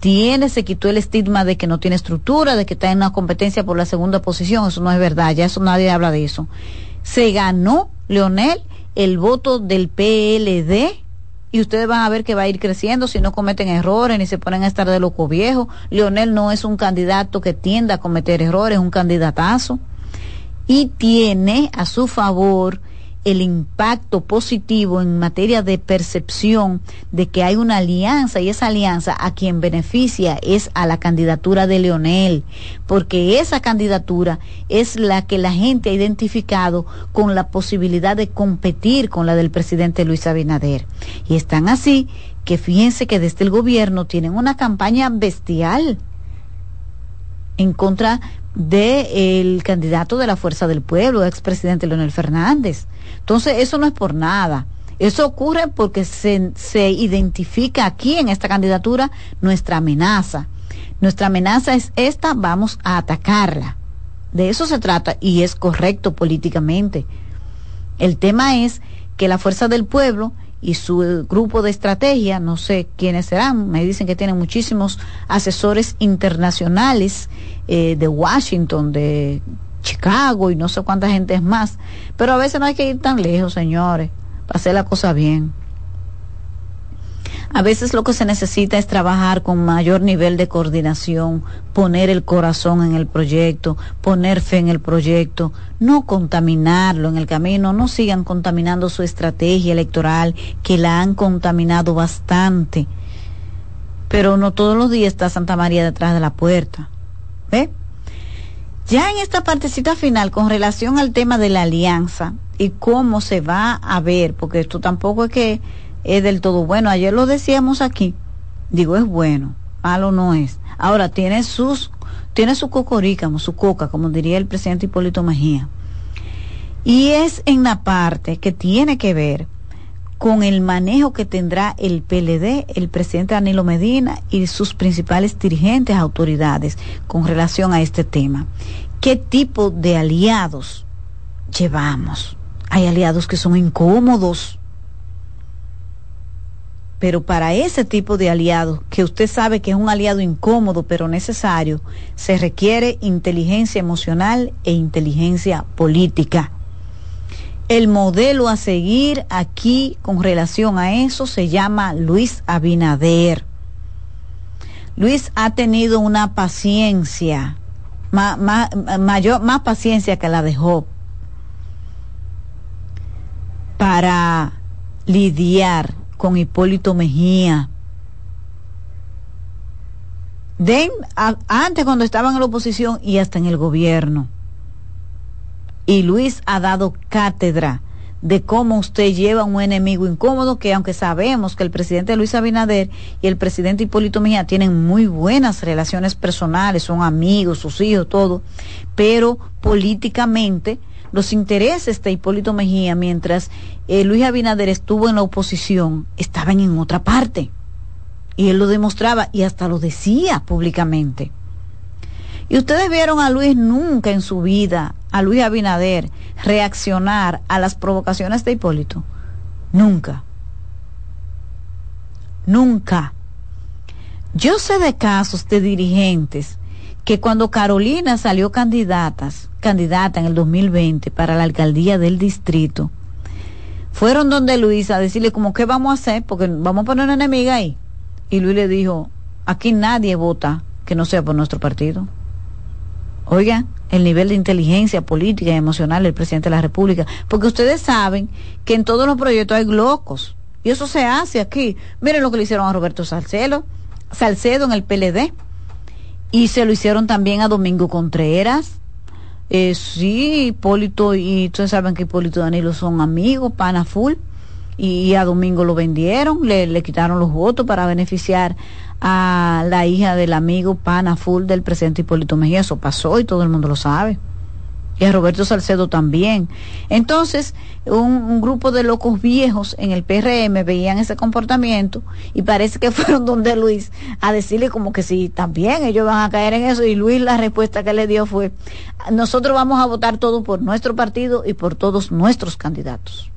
Tiene, se quitó el estigma de que no tiene estructura, de que está en una competencia por la segunda posición, eso no es verdad, ya eso nadie habla de eso. Se ganó Leonel el voto del PLD y ustedes van a ver que va a ir creciendo si no cometen errores ni se ponen a estar de loco viejo. Leonel no es un candidato que tienda a cometer errores, es un candidatazo y tiene a su favor el impacto positivo en materia de percepción de que hay una alianza y esa alianza a quien beneficia es a la candidatura de Leonel, porque esa candidatura es la que la gente ha identificado con la posibilidad de competir con la del presidente Luis Abinader. Y están así que fíjense que desde el gobierno tienen una campaña bestial en contra del candidato de la Fuerza del Pueblo, expresidente Leonel Fernández. Entonces, eso no es por nada. Eso ocurre porque se, se identifica aquí en esta candidatura nuestra amenaza. Nuestra amenaza es esta, vamos a atacarla. De eso se trata y es correcto políticamente. El tema es que la Fuerza del Pueblo y su grupo de estrategia, no sé quiénes serán, me dicen que tienen muchísimos asesores internacionales eh, de Washington, de Chicago y no sé cuánta gente es más, pero a veces no hay que ir tan lejos, señores, para hacer la cosa bien. A veces lo que se necesita es trabajar con mayor nivel de coordinación, poner el corazón en el proyecto, poner fe en el proyecto, no contaminarlo en el camino, no sigan contaminando su estrategia electoral, que la han contaminado bastante. Pero no todos los días está Santa María detrás de la puerta. ¿Ve? Ya en esta partecita final, con relación al tema de la alianza y cómo se va a ver, porque esto tampoco es que es del todo bueno. Ayer lo decíamos aquí. Digo, es bueno, malo no es. Ahora tiene sus, tiene su cocorícamo, su coca, como diría el presidente Hipólito Mejía. Y es en la parte que tiene que ver con el manejo que tendrá el PLD, el presidente Danilo Medina y sus principales dirigentes, autoridades, con relación a este tema. ¿Qué tipo de aliados llevamos? Hay aliados que son incómodos, pero para ese tipo de aliado, que usted sabe que es un aliado incómodo pero necesario, se requiere inteligencia emocional e inteligencia política. El modelo a seguir aquí con relación a eso se llama Luis Abinader. Luis ha tenido una paciencia, mayor, más paciencia que la de Job, para lidiar con Hipólito Mejía. Antes cuando estaban en la oposición y hasta en el gobierno. Y Luis ha dado cátedra de cómo usted lleva un enemigo incómodo que aunque sabemos que el presidente Luis Abinader y el presidente Hipólito Mejía tienen muy buenas relaciones personales, son amigos, sus hijos, todo, pero políticamente los intereses de Hipólito Mejía mientras eh, Luis Abinader estuvo en la oposición estaban en otra parte. Y él lo demostraba y hasta lo decía públicamente. Y ustedes vieron a Luis nunca en su vida, a Luis Abinader, reaccionar a las provocaciones de Hipólito. Nunca. Nunca. Yo sé de casos de dirigentes que cuando Carolina salió candidatas, candidata en el 2020 para la alcaldía del distrito, fueron donde Luis a decirle como qué vamos a hacer, porque vamos a poner una enemiga ahí. Y Luis le dijo, aquí nadie vota que no sea por nuestro partido. Oigan, el nivel de inteligencia política y emocional del presidente de la República, porque ustedes saben que en todos los proyectos hay locos. Y eso se hace aquí. Miren lo que le hicieron a Roberto Salcedo, Salcedo en el PLD. Y se lo hicieron también a Domingo Contreras. Eh, sí, Hipólito, y ustedes saben que Hipólito y Danilo son amigos, pana full. Y a Domingo lo vendieron, le, le quitaron los votos para beneficiar a la hija del amigo pana full del presidente Hipólito Mejía. Eso pasó y todo el mundo lo sabe. Y a Roberto Salcedo también. Entonces, un, un grupo de locos viejos en el PRM veían ese comportamiento y parece que fueron donde Luis a decirle como que sí, también ellos van a caer en eso. Y Luis la respuesta que le dio fue, nosotros vamos a votar todo por nuestro partido y por todos nuestros candidatos.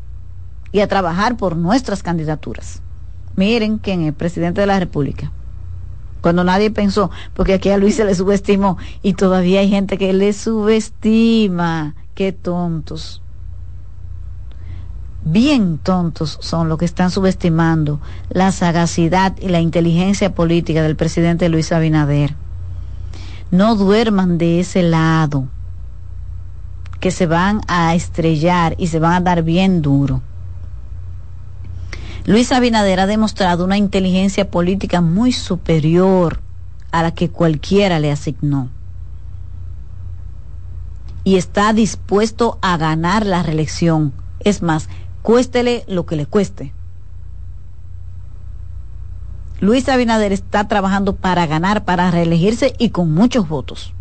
Y a trabajar por nuestras candidaturas. Miren quién es presidente de la República cuando nadie pensó, porque aquí a Luis se le subestimó y todavía hay gente que le subestima. Qué tontos. Bien tontos son los que están subestimando la sagacidad y la inteligencia política del presidente Luis Abinader. No duerman de ese lado, que se van a estrellar y se van a dar bien duro. Luis Abinader ha demostrado una inteligencia política muy superior a la que cualquiera le asignó. Y está dispuesto a ganar la reelección. Es más, cuéstele lo que le cueste. Luis Abinader está trabajando para ganar, para reelegirse y con muchos votos.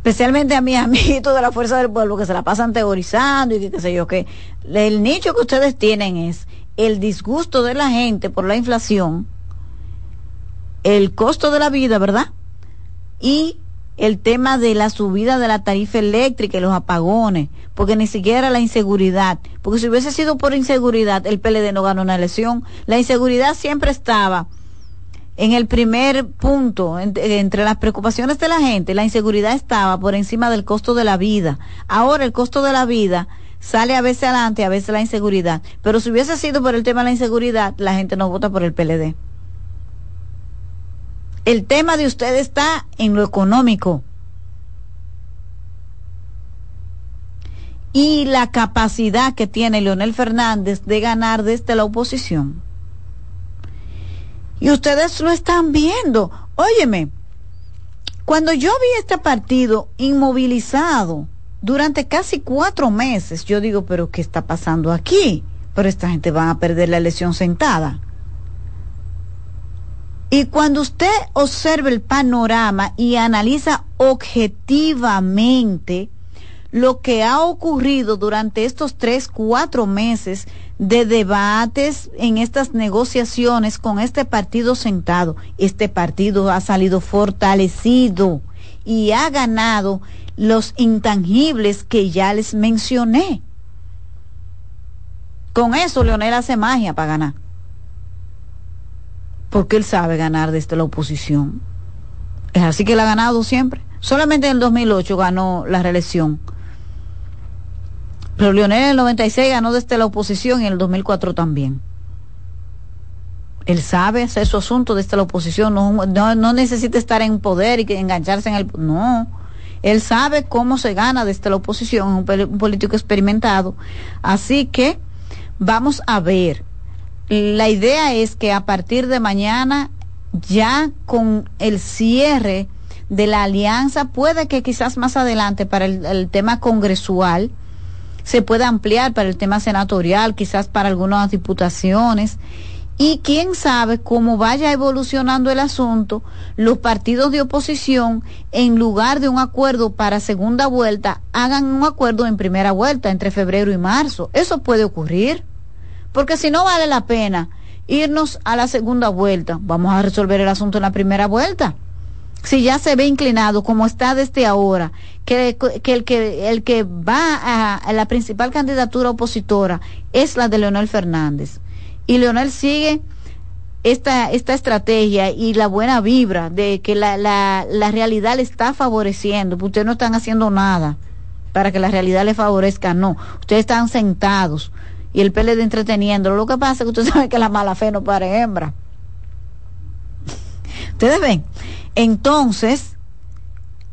Especialmente a mis amiguitos de la Fuerza del Pueblo que se la pasan teorizando y que qué sé yo qué. El nicho que ustedes tienen es el disgusto de la gente por la inflación, el costo de la vida, ¿verdad? Y el tema de la subida de la tarifa eléctrica y los apagones, porque ni siquiera la inseguridad, porque si hubiese sido por inseguridad, el PLD no ganó una elección. La inseguridad siempre estaba en el primer punto, en, entre las preocupaciones de la gente, la inseguridad estaba por encima del costo de la vida. Ahora el costo de la vida sale a veces adelante, a veces la inseguridad. Pero si hubiese sido por el tema de la inseguridad, la gente no vota por el PLD. El tema de usted está en lo económico. Y la capacidad que tiene Leonel Fernández de ganar desde la oposición. Y ustedes lo están viendo. Óyeme, cuando yo vi este partido inmovilizado durante casi cuatro meses, yo digo, pero ¿qué está pasando aquí? Pero esta gente va a perder la elección sentada. Y cuando usted observa el panorama y analiza objetivamente lo que ha ocurrido durante estos tres, cuatro meses de debates en estas negociaciones con este partido sentado. Este partido ha salido fortalecido y ha ganado los intangibles que ya les mencioné. Con eso Leonel hace magia para ganar. Porque él sabe ganar desde la oposición. Es así que él ha ganado siempre. Solamente en el 2008 ganó la reelección. Pero Leonel en el 96 ganó desde la oposición y en el 2004 también. Él sabe hacer su asunto desde la oposición, no, no, necesita estar en poder y engancharse en el... No, él sabe cómo se gana desde la oposición, un, un político experimentado. Así que vamos a ver la idea es que a partir de mañana, ya con el cierre de la alianza, puede que quizás más adelante para el, el tema congresual se pueda ampliar para el tema senatorial, quizás para algunas diputaciones y quién sabe cómo vaya evolucionando el asunto, los partidos de oposición, en lugar de un acuerdo para segunda vuelta, hagan un acuerdo en primera vuelta entre febrero y marzo. Eso puede ocurrir, porque si no vale la pena irnos a la segunda vuelta, vamos a resolver el asunto en la primera vuelta. Si ya se ve inclinado, como está desde ahora, que, que el que el que va a, la principal candidatura opositora es la de Leonel Fernández y Leonel sigue esta, esta estrategia y la buena vibra de que la, la, la realidad le está favoreciendo, ustedes no están haciendo nada para que la realidad le favorezca, no, ustedes están sentados y el PLD entreteniendo. Lo que pasa es que ustedes saben que la mala fe no pare hembra. Ustedes ven. Entonces,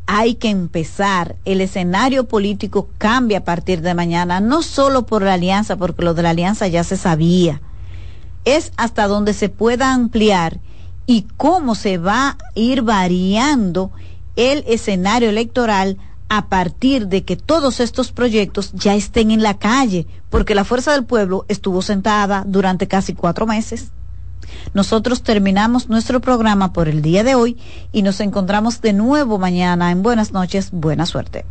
hay que empezar. El escenario político cambia a partir de mañana, no solo por la alianza, porque lo de la alianza ya se sabía es hasta donde se pueda ampliar y cómo se va a ir variando el escenario electoral a partir de que todos estos proyectos ya estén en la calle, porque la Fuerza del Pueblo estuvo sentada durante casi cuatro meses. Nosotros terminamos nuestro programa por el día de hoy y nos encontramos de nuevo mañana en Buenas noches, buena suerte.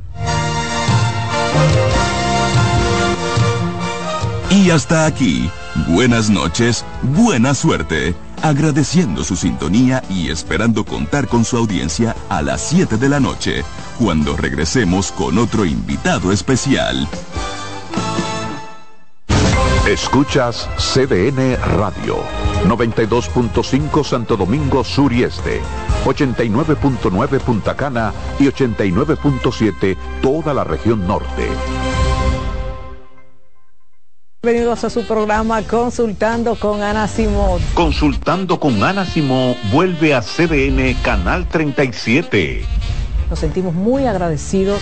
Y hasta aquí, buenas noches, buena suerte, agradeciendo su sintonía y esperando contar con su audiencia a las 7 de la noche, cuando regresemos con otro invitado especial. Escuchas CDN Radio, 92.5 Santo Domingo Sur y Este, 89.9 Punta Cana y 89.7 toda la región norte. Bienvenidos a su programa Consultando con Ana Simón. Consultando con Ana Simón vuelve a CDN Canal 37. Nos sentimos muy agradecidos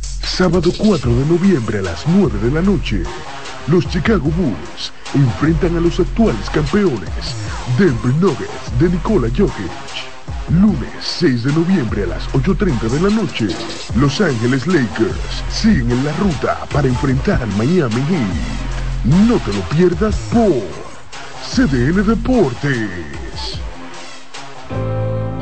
sábado 4 de noviembre a las 9 de la noche, los Chicago Bulls enfrentan a los actuales campeones, Denver Nuggets de Nikola Jokic. Lunes 6 de noviembre a las 8.30 de la noche, Los Ángeles Lakers siguen en la ruta para enfrentar al Miami Heat. No te lo pierdas por CDN Deportes.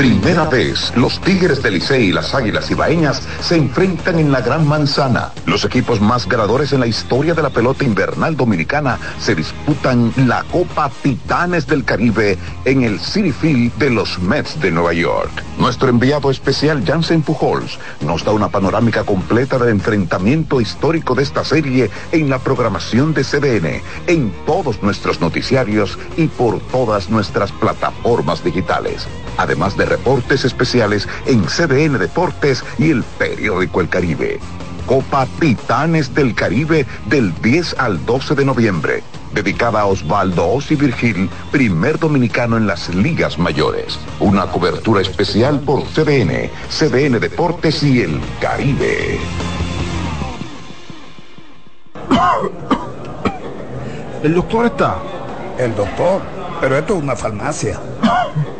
primera vez, los Tigres del Licey y las Águilas Ibaeñas se enfrentan en la Gran Manzana. Los equipos más ganadores en la historia de la pelota invernal dominicana se disputan la Copa Titanes del Caribe en el City Field de los Mets de Nueva York. Nuestro enviado especial Jansen Pujols nos da una panorámica completa del enfrentamiento histórico de esta serie en la programación de CDN, en todos nuestros noticiarios y por todas nuestras plataformas digitales además de reportes especiales en CDN Deportes y el periódico El Caribe. Copa Titanes del Caribe del 10 al 12 de noviembre, dedicada a Osvaldo Osi Virgil, primer dominicano en las ligas mayores. Una cobertura especial por CDN, CDN Deportes y El Caribe. ¿El doctor está? El doctor, pero esto es una farmacia.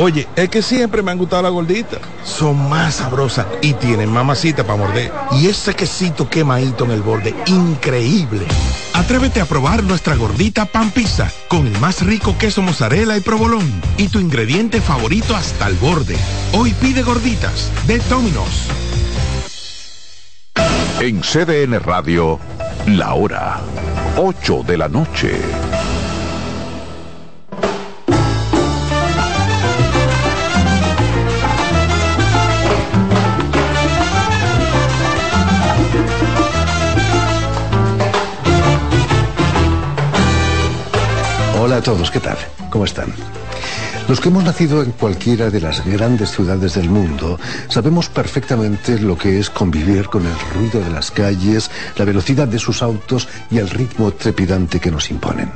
Oye, es que siempre me han gustado las gorditas. Son más sabrosas y tienen mamacita para morder. Y ese quesito quemadito en el borde, increíble. Atrévete a probar nuestra gordita pan pizza con el más rico queso mozzarella y provolón y tu ingrediente favorito hasta el borde. Hoy pide gorditas de Domino's. En CDN Radio, la hora 8 de la noche. Hola a todos, ¿qué tal? ¿Cómo están? Los que hemos nacido en cualquiera de las grandes ciudades del mundo sabemos perfectamente lo que es convivir con el ruido de las calles, la velocidad de sus autos y el ritmo trepidante que nos imponen.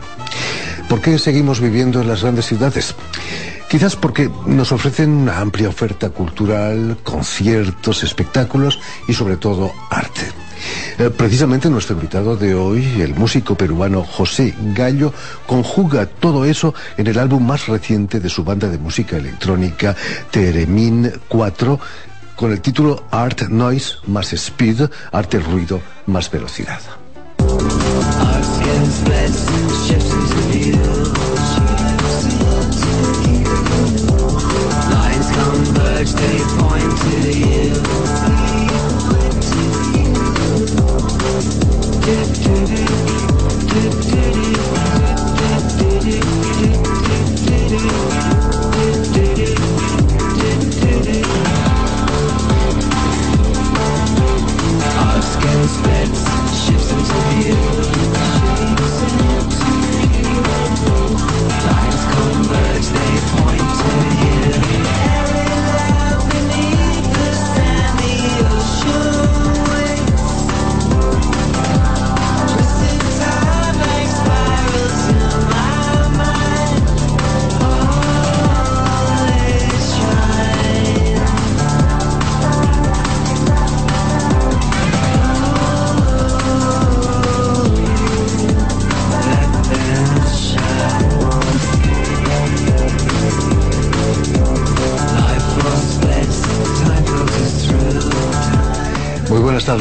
¿Por qué seguimos viviendo en las grandes ciudades? Quizás porque nos ofrecen una amplia oferta cultural, conciertos, espectáculos y sobre todo arte. Eh, precisamente nuestro invitado de hoy, el músico peruano José Gallo, conjuga todo eso en el álbum más reciente de su banda de música electrónica, Teremin 4, con el título Art Noise más Speed, arte ruido más velocidad. Muy buenas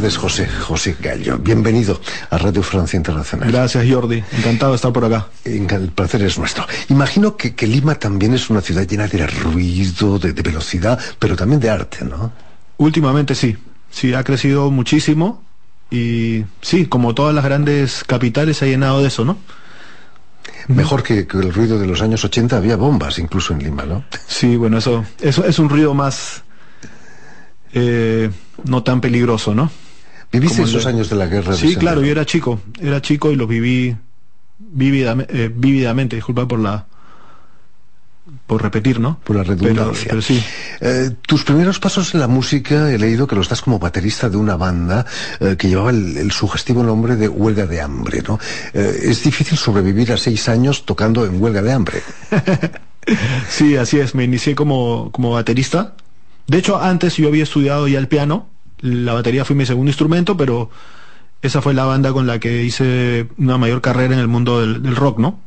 tardes, José. José Gallo. Bienvenido a Radio Francia Internacional. Gracias, Jordi. Encantado de estar por acá. El placer es nuestro. Imagino que, que Lima también es una ciudad llena de ruido, de, de, velocidad, pero también de arte, ¿no? Últimamente sí. Sí, ha crecido muchísimo y sí, como todas las grandes capitales se ha llenado de eso, ¿no? Mejor que, que, el ruido de los años 80 había bombas incluso en Lima, ¿no? Sí, bueno, eso, eso es un ruido más eh, no tan peligroso, ¿no? ¿Viviste esos años de la guerra? Sí, claro, yo era chico, era chico y los viví vívidamente, eh, vívidamente, disculpa por la por repetir, ¿no? Por la redundancia. Pero, pero sí. Eh, tus primeros pasos en la música, he leído que lo estás como baterista de una banda eh, que llevaba el, el, sugestivo nombre de Huelga de Hambre, ¿no? Eh, es difícil sobrevivir a seis años tocando en Huelga de Hambre. sí, así es. Me inicié como, como baterista. De hecho, antes yo había estudiado ya el piano. La batería fue mi segundo instrumento, pero esa fue la banda con la que hice una mayor carrera en el mundo del, del rock, ¿no?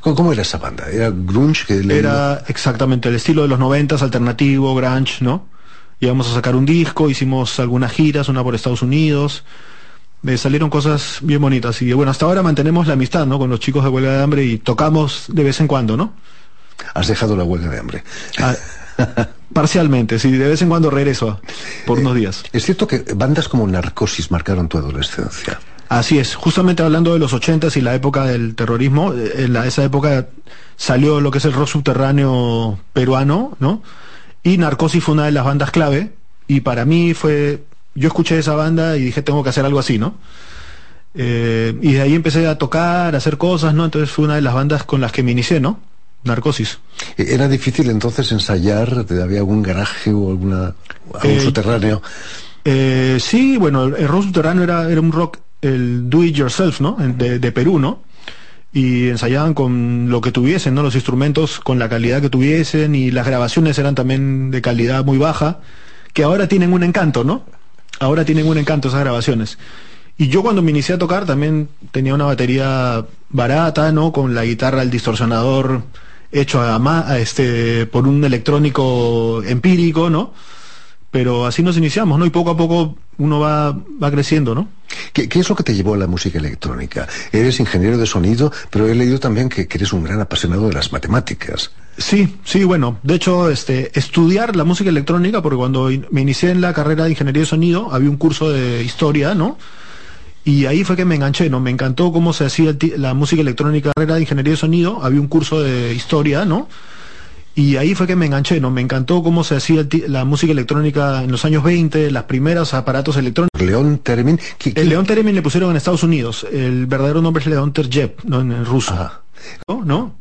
¿Cómo era esa banda? ¿Era grunge? Que le... Era exactamente el estilo de los noventas, alternativo, grunge, ¿no? Íbamos a sacar un disco, hicimos algunas giras, una por Estados Unidos. Me salieron cosas bien bonitas. Y bueno, hasta ahora mantenemos la amistad, ¿no? Con los chicos de Huelga de Hambre y tocamos de vez en cuando, ¿no? Has dejado la Huelga de Hambre. Ah, parcialmente, sí, de vez en cuando regreso por unos días. Es cierto que bandas como Narcosis marcaron tu adolescencia. Así es, justamente hablando de los ochentas y la época del terrorismo, en la, esa época salió lo que es el rock subterráneo peruano, ¿no? Y Narcosis fue una de las bandas clave, y para mí fue, yo escuché esa banda y dije, tengo que hacer algo así, ¿no? Eh, y de ahí empecé a tocar, a hacer cosas, ¿no? Entonces fue una de las bandas con las que me inicié, ¿no? Narcosis. ¿Era difícil entonces ensayar? ¿Había algún garaje o alguna, algún eh, subterráneo? Eh, sí, bueno, el rock subterráneo era, era un rock el do it yourself, ¿no? De, de, Perú, ¿no? y ensayaban con lo que tuviesen, ¿no? Los instrumentos con la calidad que tuviesen y las grabaciones eran también de calidad muy baja, que ahora tienen un encanto, ¿no? Ahora tienen un encanto esas grabaciones. Y yo cuando me inicié a tocar también tenía una batería barata, ¿no? Con la guitarra, el distorsionador hecho a, ma- a este por un electrónico empírico, ¿no? Pero así nos iniciamos, ¿no? Y poco a poco uno va, va creciendo, ¿no? ¿Qué, qué es lo que te llevó a la música electrónica? Eres ingeniero de sonido, pero he leído también que, que eres un gran apasionado de las matemáticas. Sí, sí, bueno, de hecho, este, estudiar la música electrónica, porque cuando in- me inicié en la carrera de ingeniería de sonido, había un curso de historia, ¿no? Y ahí fue que me enganché, ¿no? Me encantó cómo se hacía la música electrónica, carrera de ingeniería de sonido, había un curso de historia, ¿no? Y ahí fue que me enganché, ¿no? Me encantó cómo se hacía la música electrónica en los años 20, las primeras aparatos electrónicos. León Termin. El León Termin le pusieron en Estados Unidos. El verdadero nombre es León Terjev, ¿no? En, en ruso. ¿No? ¿No?